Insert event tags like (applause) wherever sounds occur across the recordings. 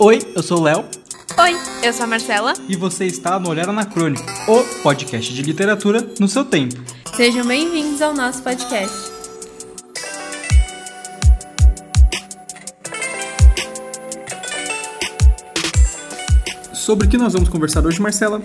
Oi, eu sou o Léo. Oi, eu sou a Marcela. E você está no Olhar Anacrônico, o podcast de literatura no seu tempo. Sejam bem-vindos ao nosso podcast. Sobre o que nós vamos conversar hoje, Marcela?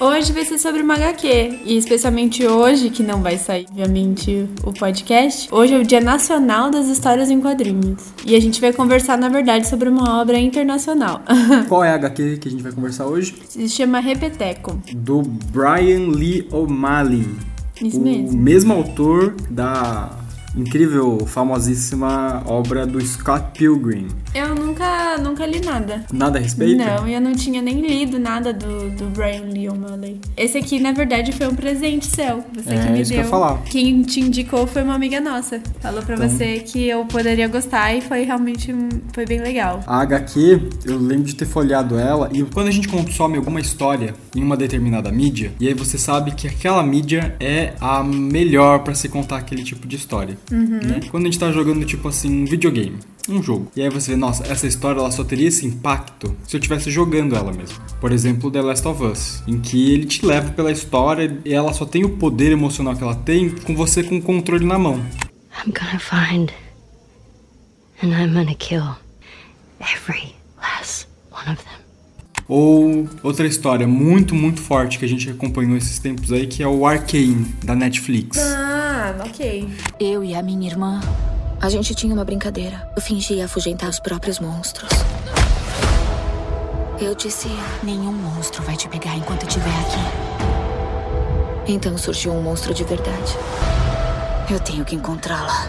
Hoje vai ser sobre uma HQ, e especialmente hoje, que não vai sair, obviamente, o podcast. Hoje é o Dia Nacional das Histórias em Quadrinhos. E a gente vai conversar, na verdade, sobre uma obra internacional. (laughs) Qual é a HQ que a gente vai conversar hoje? Se chama Repeteco. Do Brian Lee O'Malley. Isso o mesmo. mesmo autor da incrível, famosíssima obra do Scott Pilgrim. Eu nunca, nunca li nada. Nada a respeito? Não, eu não tinha nem lido nada do, do Brian Lee O'Malley. Esse aqui, na verdade, foi um presente seu. Você É, que me isso que deu. eu ia falar. Quem te indicou foi uma amiga nossa. Falou pra Então- você que eu poderia gostar e foi realmente foi bem legal. A HQ, eu lembro de ter folhado ela e quando a gente consome alguma história em uma determinada mídia, e aí você sabe que aquela mídia é a melhor pra se contar aquele tipo de história. Né? Quando a gente tá jogando, tipo assim, um videogame, um jogo, e aí você vê, nossa, essa história ela só teria esse impacto se eu estivesse jogando ela mesmo. Por exemplo, The Last of Us, em que ele te leva pela história e ela só tem o poder emocional que ela tem com você com o controle na mão. I'm gonna find. And I'm gonna kill every last one of them. Ou outra história muito, muito forte que a gente acompanhou esses tempos aí, que é o Arcane, da Netflix. Ah, ok. Eu e a minha irmã, a gente tinha uma brincadeira. Eu fingia afugentar os próprios monstros. Eu disse, Nenhum monstro vai te pegar enquanto eu estiver aqui. então surgiu um monstro de verdade. Eu tenho que encontrá-la.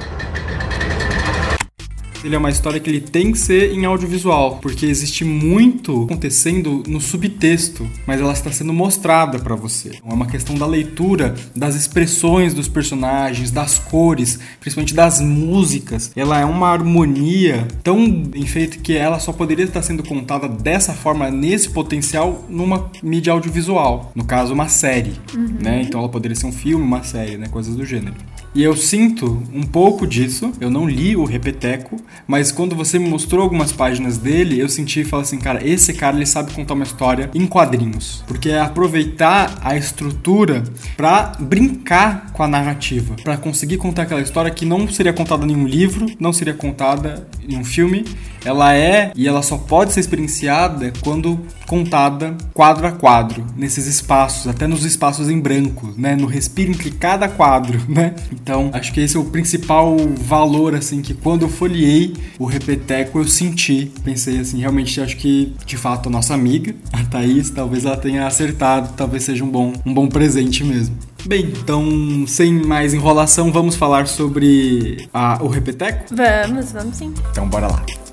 Ele é uma história que ele tem que ser em audiovisual, porque existe muito acontecendo no subtexto, mas ela está sendo mostrada pra você. É uma questão da leitura, das expressões dos personagens, das cores, principalmente das músicas. Ela é uma harmonia tão bem feita que ela só poderia estar sendo contada dessa forma, nesse potencial, numa mídia audiovisual. No caso, uma série, né? Então ela poderia ser um filme, uma série, né? Coisas do gênero. E eu sinto um pouco disso. Eu não li o Repeteco, mas quando você me mostrou algumas páginas dele, eu senti e falei assim, cara, esse cara ele sabe contar uma história em quadrinhos, porque é aproveitar a estrutura pra brincar com a narrativa, pra conseguir contar aquela história que não seria contada em um livro, não seria contada em um filme. Ela é e ela só pode ser experienciada quando contada quadro a quadro, nesses espaços, até nos espaços em branco, né, no respiro entre cada quadro, (laughs) né? Então, acho que esse é o principal valor assim que quando eu folhei o Repeteco eu senti, pensei assim, realmente acho que de fato a nossa amiga, a Thaís, talvez ela tenha acertado, talvez seja um bom um bom presente mesmo. Bem, então, sem mais enrolação, vamos falar sobre a, o Repeteco? Vamos, vamos sim. Então, bora lá.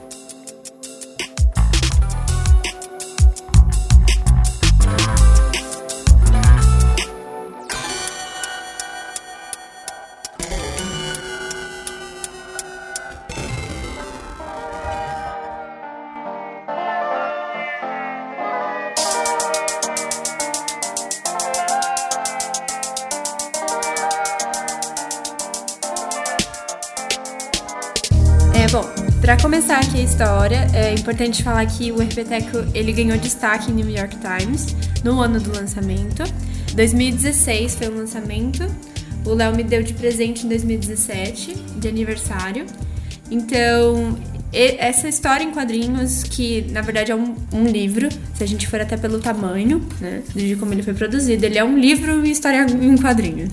Bom, pra começar aqui a história, é importante falar que o Repeteco ele ganhou destaque em New York Times no ano do lançamento. 2016 foi o lançamento. O Léo me deu de presente em 2017, de aniversário. Então, essa história em quadrinhos, que na verdade é um, um livro, se a gente for até pelo tamanho, né, de como ele foi produzido, ele é um livro e história em quadrinhos.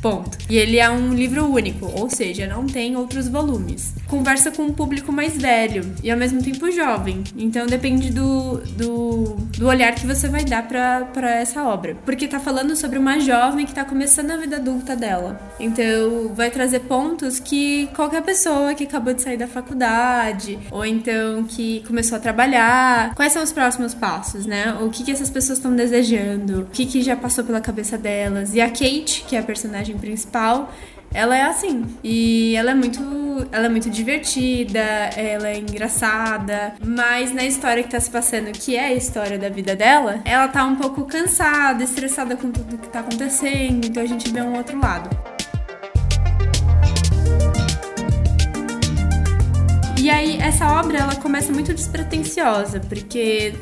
Ponto. E ele é um livro único, ou seja, não tem outros volumes. Conversa com um público mais velho e ao mesmo tempo jovem. Então depende do, do, do olhar que você vai dar pra essa obra. Porque tá falando sobre uma jovem que tá começando a vida adulta dela. Então vai trazer pontos que qualquer pessoa que acabou de sair da faculdade, ou então que começou a trabalhar, quais são os próximos passos, né? O que, que essas pessoas estão desejando, o que, que já passou pela cabeça delas. E a Kate, que é a personagem principal, ela é assim. E ela é muito. Ela é muito divertida, ela é engraçada. Mas na história que tá se passando, que é a história da vida dela, ela tá um pouco cansada, estressada com tudo que tá acontecendo. Então a gente vê um outro lado. E aí, essa obra, ela começa muito despretensiosa, porque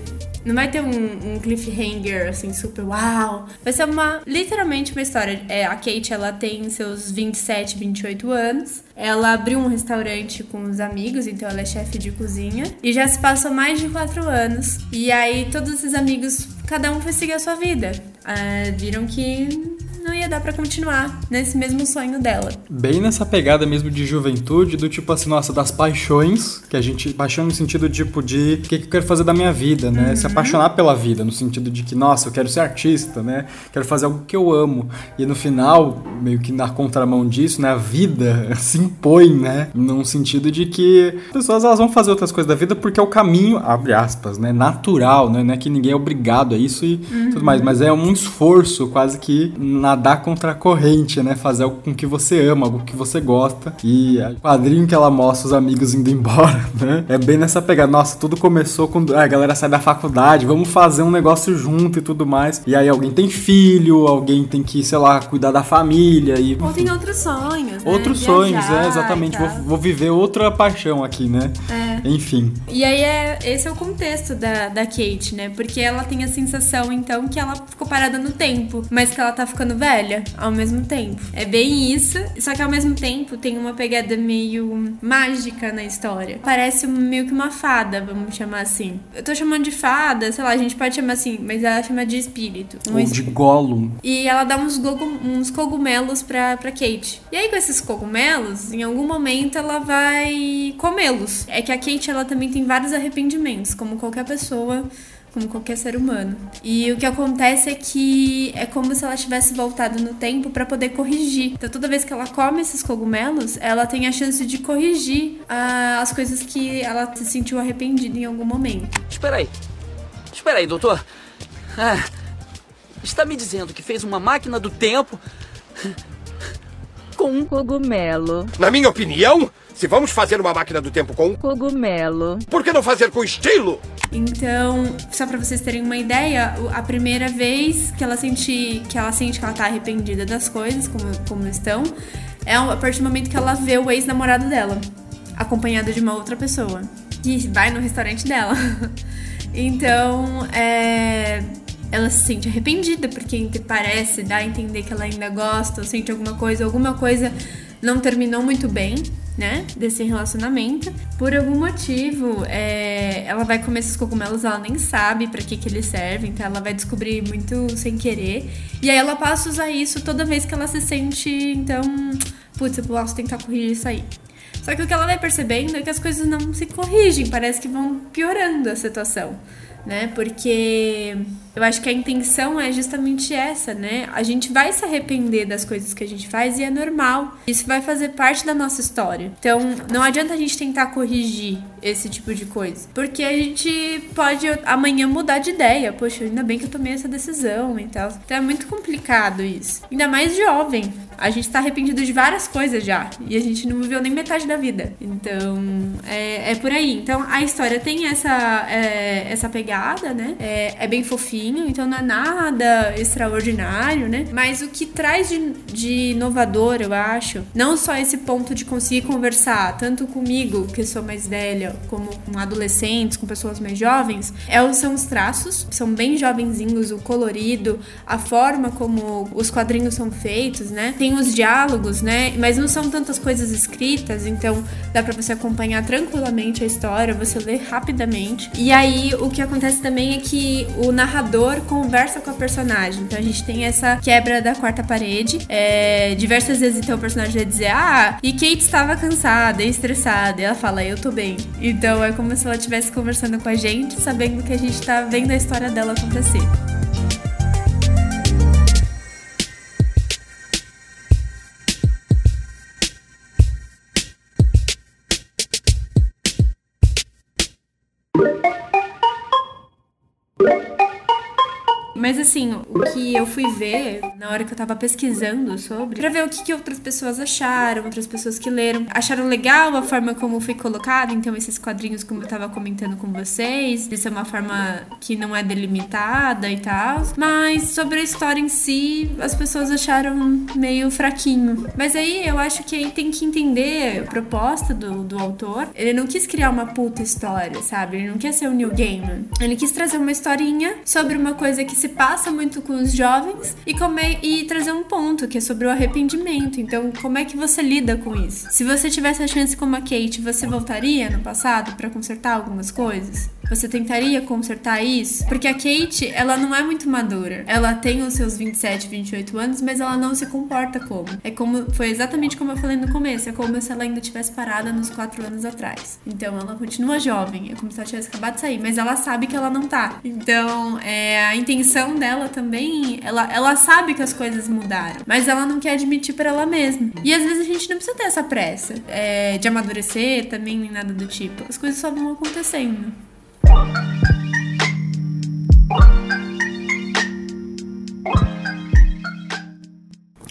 não vai ter um, um, cliffhanger, assim, super uau. Vai ser uma, literalmente uma história. É, a Kate, ela tem seus 27, 28 anos. Ela abriu um restaurante com os amigos, então ela é chefe de cozinha. E já se passou mais de 4 anos. E aí, todos esses amigos, cada um foi seguir a sua vida. Uh, viram que não ia dar para continuar nesse mesmo sonho dela. Bem nessa pegada mesmo de juventude, do tipo assim, nossa, das paixões, que a gente. Paixão no sentido tipo de o que, que eu quero fazer da minha vida, né? Uhum. Se apaixonar pela vida, no sentido de que, nossa, eu quero ser artista, né? Quero fazer algo que eu amo. E no final, meio que na contramão disso, né? A vida (laughs) se impõe, né? Num sentido de que as pessoas elas vão fazer outras coisas da vida porque é o caminho, abre aspas, né? Natural, né? Não é que ninguém é obrigado a isso e uhum. tudo mais, mas é um esforço quase que na nadar contra a corrente, né? Fazer algo com que você ama, algo que você gosta. E o quadrinho que ela mostra os amigos indo (laughs) embora, né? É bem nessa pegada. Nossa, tudo começou quando ah, a galera sai da faculdade, vamos fazer um negócio junto e tudo mais. E aí alguém tem filho, alguém tem que, sei lá, cuidar da família e. Ou tem outros sonhos. Né? Outros Viajar sonhos, é, exatamente. Vou, vou, viver outra paixão aqui, né? É. Enfim. E aí é, esse é o contexto da, da Kate, né? Porque ela tem a sensação, então, que ela ficou parada no tempo, mas que ela tá ficando velha velha ao mesmo tempo. É bem isso, só que ao mesmo tempo tem uma pegada meio mágica na história. Parece meio que uma fada, vamos chamar assim. Eu tô chamando de fada, sei lá, a gente pode chamar assim, mas ela chama de espírito. Um Ou de Gollum. E ela dá uns, uns cogumelos pra, pra Kate. E aí com esses cogumelos, em algum momento ela vai comê-los. É que a Kate ela também tem vários arrependimentos, como qualquer pessoa como qualquer ser humano. E o que acontece é que é como se ela tivesse voltado no tempo para poder corrigir. Então toda vez que ela come esses cogumelos, ela tem a chance de corrigir uh, as coisas que ela se sentiu arrependida em algum momento. Espera aí. Espera aí, doutor. Ah, está me dizendo que fez uma máquina do tempo com um cogumelo. Na minha opinião, se vamos fazer uma máquina do tempo com cogumelo, por que não fazer com estilo? Então, só para vocês terem uma ideia, a primeira vez que ela sente que ela sente que ela tá arrependida das coisas como, como estão, é a partir do momento que ela vê o ex-namorado dela, acompanhado de uma outra pessoa, que vai no restaurante dela. (laughs) então, é ela se sente arrependida porque parece dar a entender que ela ainda gosta ou sente alguma coisa, alguma coisa não terminou muito bem né, desse relacionamento. Por algum motivo, é, ela vai comer esses cogumelos, ela nem sabe para que que eles servem, então ela vai descobrir muito sem querer. E aí ela passa a usar isso toda vez que ela se sente, então, putz, eu posso tentar corrigir isso aí. Só que o que ela vai percebendo é que as coisas não se corrigem, parece que vão piorando a situação né? Porque eu acho que a intenção é justamente essa, né? A gente vai se arrepender das coisas que a gente faz e é normal. Isso vai fazer parte da nossa história. Então, não adianta a gente tentar corrigir esse tipo de coisa, porque a gente pode amanhã mudar de ideia. Poxa, ainda bem que eu tomei essa decisão e tal. Então é muito complicado isso. Ainda mais jovem. A gente tá arrependido de várias coisas já. E a gente não viveu nem metade da vida. Então, é, é por aí. Então, a história tem essa, é, essa pegada, né? É, é, bem então não é nada extraordinário, né? Mas o que traz de, de inovador, eu acho, não só esse ponto de conseguir conversar, tanto comigo, que sou mais velha, como com adolescentes, com pessoas mais jovens, é, são os traços. São bem jovenzinhos, o colorido, a forma como os quadrinhos são feitos, né? Tem tem os diálogos, né? Mas não são tantas coisas escritas, então dá para você acompanhar tranquilamente a história, você lê rapidamente. E aí o que acontece também é que o narrador conversa com a personagem. Então a gente tem essa quebra da quarta parede. É, diversas vezes então o personagem vai dizer: Ah, e Kate estava cansada e estressada. E ela fala: Eu tô bem. Então é como se ela estivesse conversando com a gente, sabendo que a gente tá vendo a história dela acontecer. Mas assim, o que eu fui ver na hora que eu tava pesquisando sobre, pra ver o que, que outras pessoas acharam, outras pessoas que leram, acharam legal a forma como foi colocado, então esses quadrinhos, como eu tava comentando com vocês, isso é uma forma que não é delimitada e tal. Mas sobre a história em si, as pessoas acharam meio fraquinho. Mas aí eu acho que aí tem que entender a proposta do, do autor. Ele não quis criar uma puta história, sabe? Ele não quer ser o New Gaiman. Ele quis trazer uma historinha sobre uma coisa que se passa muito com os jovens e, e trazer um ponto que é sobre o arrependimento. Então, como é que você lida com isso? Se você tivesse a chance como a Kate, você voltaria no passado para consertar algumas coisas? Você tentaria consertar isso? Porque a Kate, ela não é muito madura. Ela tem os seus 27, 28 anos, mas ela não se comporta como. É como foi exatamente como eu falei no começo, é como se ela ainda tivesse parada nos 4 anos atrás. Então ela continua jovem, é como se ela tivesse acabado de sair, mas ela sabe que ela não tá. Então, é, a intenção dela também, ela, ela sabe que as coisas mudaram, mas ela não quer admitir para ela mesma. E às vezes a gente não precisa ter essa pressa é, de amadurecer também, nem nada do tipo. As coisas só vão acontecendo.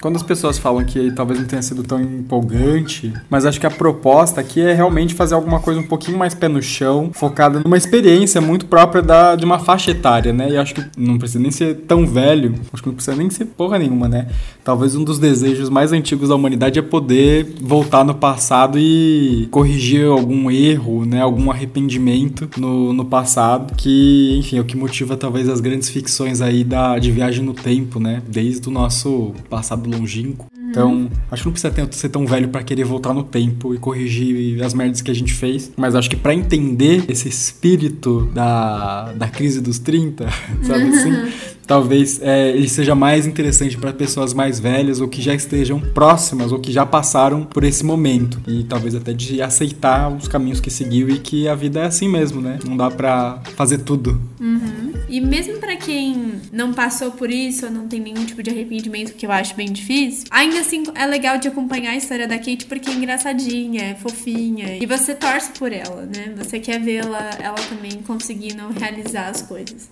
Quando as pessoas falam que talvez não tenha sido tão empolgante, mas acho que a proposta aqui é realmente fazer alguma coisa um pouquinho mais pé no chão, focada numa experiência muito própria da, de uma faixa etária, né? E acho que não precisa nem ser tão velho, acho que não precisa nem ser porra nenhuma, né? Talvez um dos desejos mais antigos da humanidade é poder voltar no passado e corrigir algum erro, né? Algum arrependimento no, no passado, que, enfim, é o que motiva talvez as grandes ficções aí da, de viagem no tempo, né? Desde o nosso passado longínquo. Então, acho que não precisa ter- ser tão velho pra querer voltar no tempo e corrigir as merdas que a gente fez. Mas acho que pra entender esse espírito da, da crise dos 30, (laughs) sabe assim? (laughs) Talvez é, ele seja mais interessante para pessoas mais velhas ou que já estejam próximas ou que já passaram por esse momento. E talvez até de aceitar os caminhos que seguiu e que a vida é assim mesmo, né? Não dá pra fazer tudo. E mesmo pra quem não passou por isso ou não tem nenhum tipo de arrependimento, que eu acho bem difícil, ainda assim é legal de acompanhar a história da Kate porque é engraçadinha, é fofinha. E você torce por ela, né? Você quer vê-la ela também conseguindo realizar as coisas.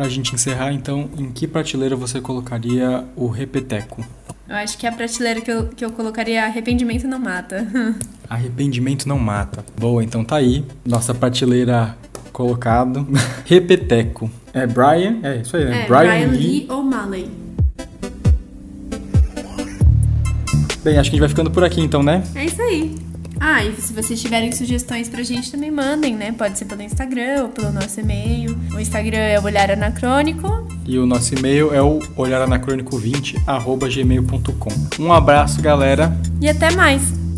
Pra gente encerrar, então, em que prateleira você colocaria o repeteco? Eu acho que a prateleira que eu, que eu colocaria arrependimento não mata. (laughs) Arrependimento não mata. Boa, então tá aí. Nossa prateleira colocado. (laughs) Repeteco. É Brian? É isso aí, né? É, Brian, Lee O'Malley. Bem, acho que a gente vai ficando por aqui então, né? É isso aí. Ah, e se vocês tiverem sugestões pra gente, também mandem, né? Pode ser pelo Instagram ou pelo nosso e-mail. O Instagram é o Olhar Anacrônico. E o nosso e-mail é o olaranacrônico20 arroba gmail.com. Um abraço, galera. E até mais!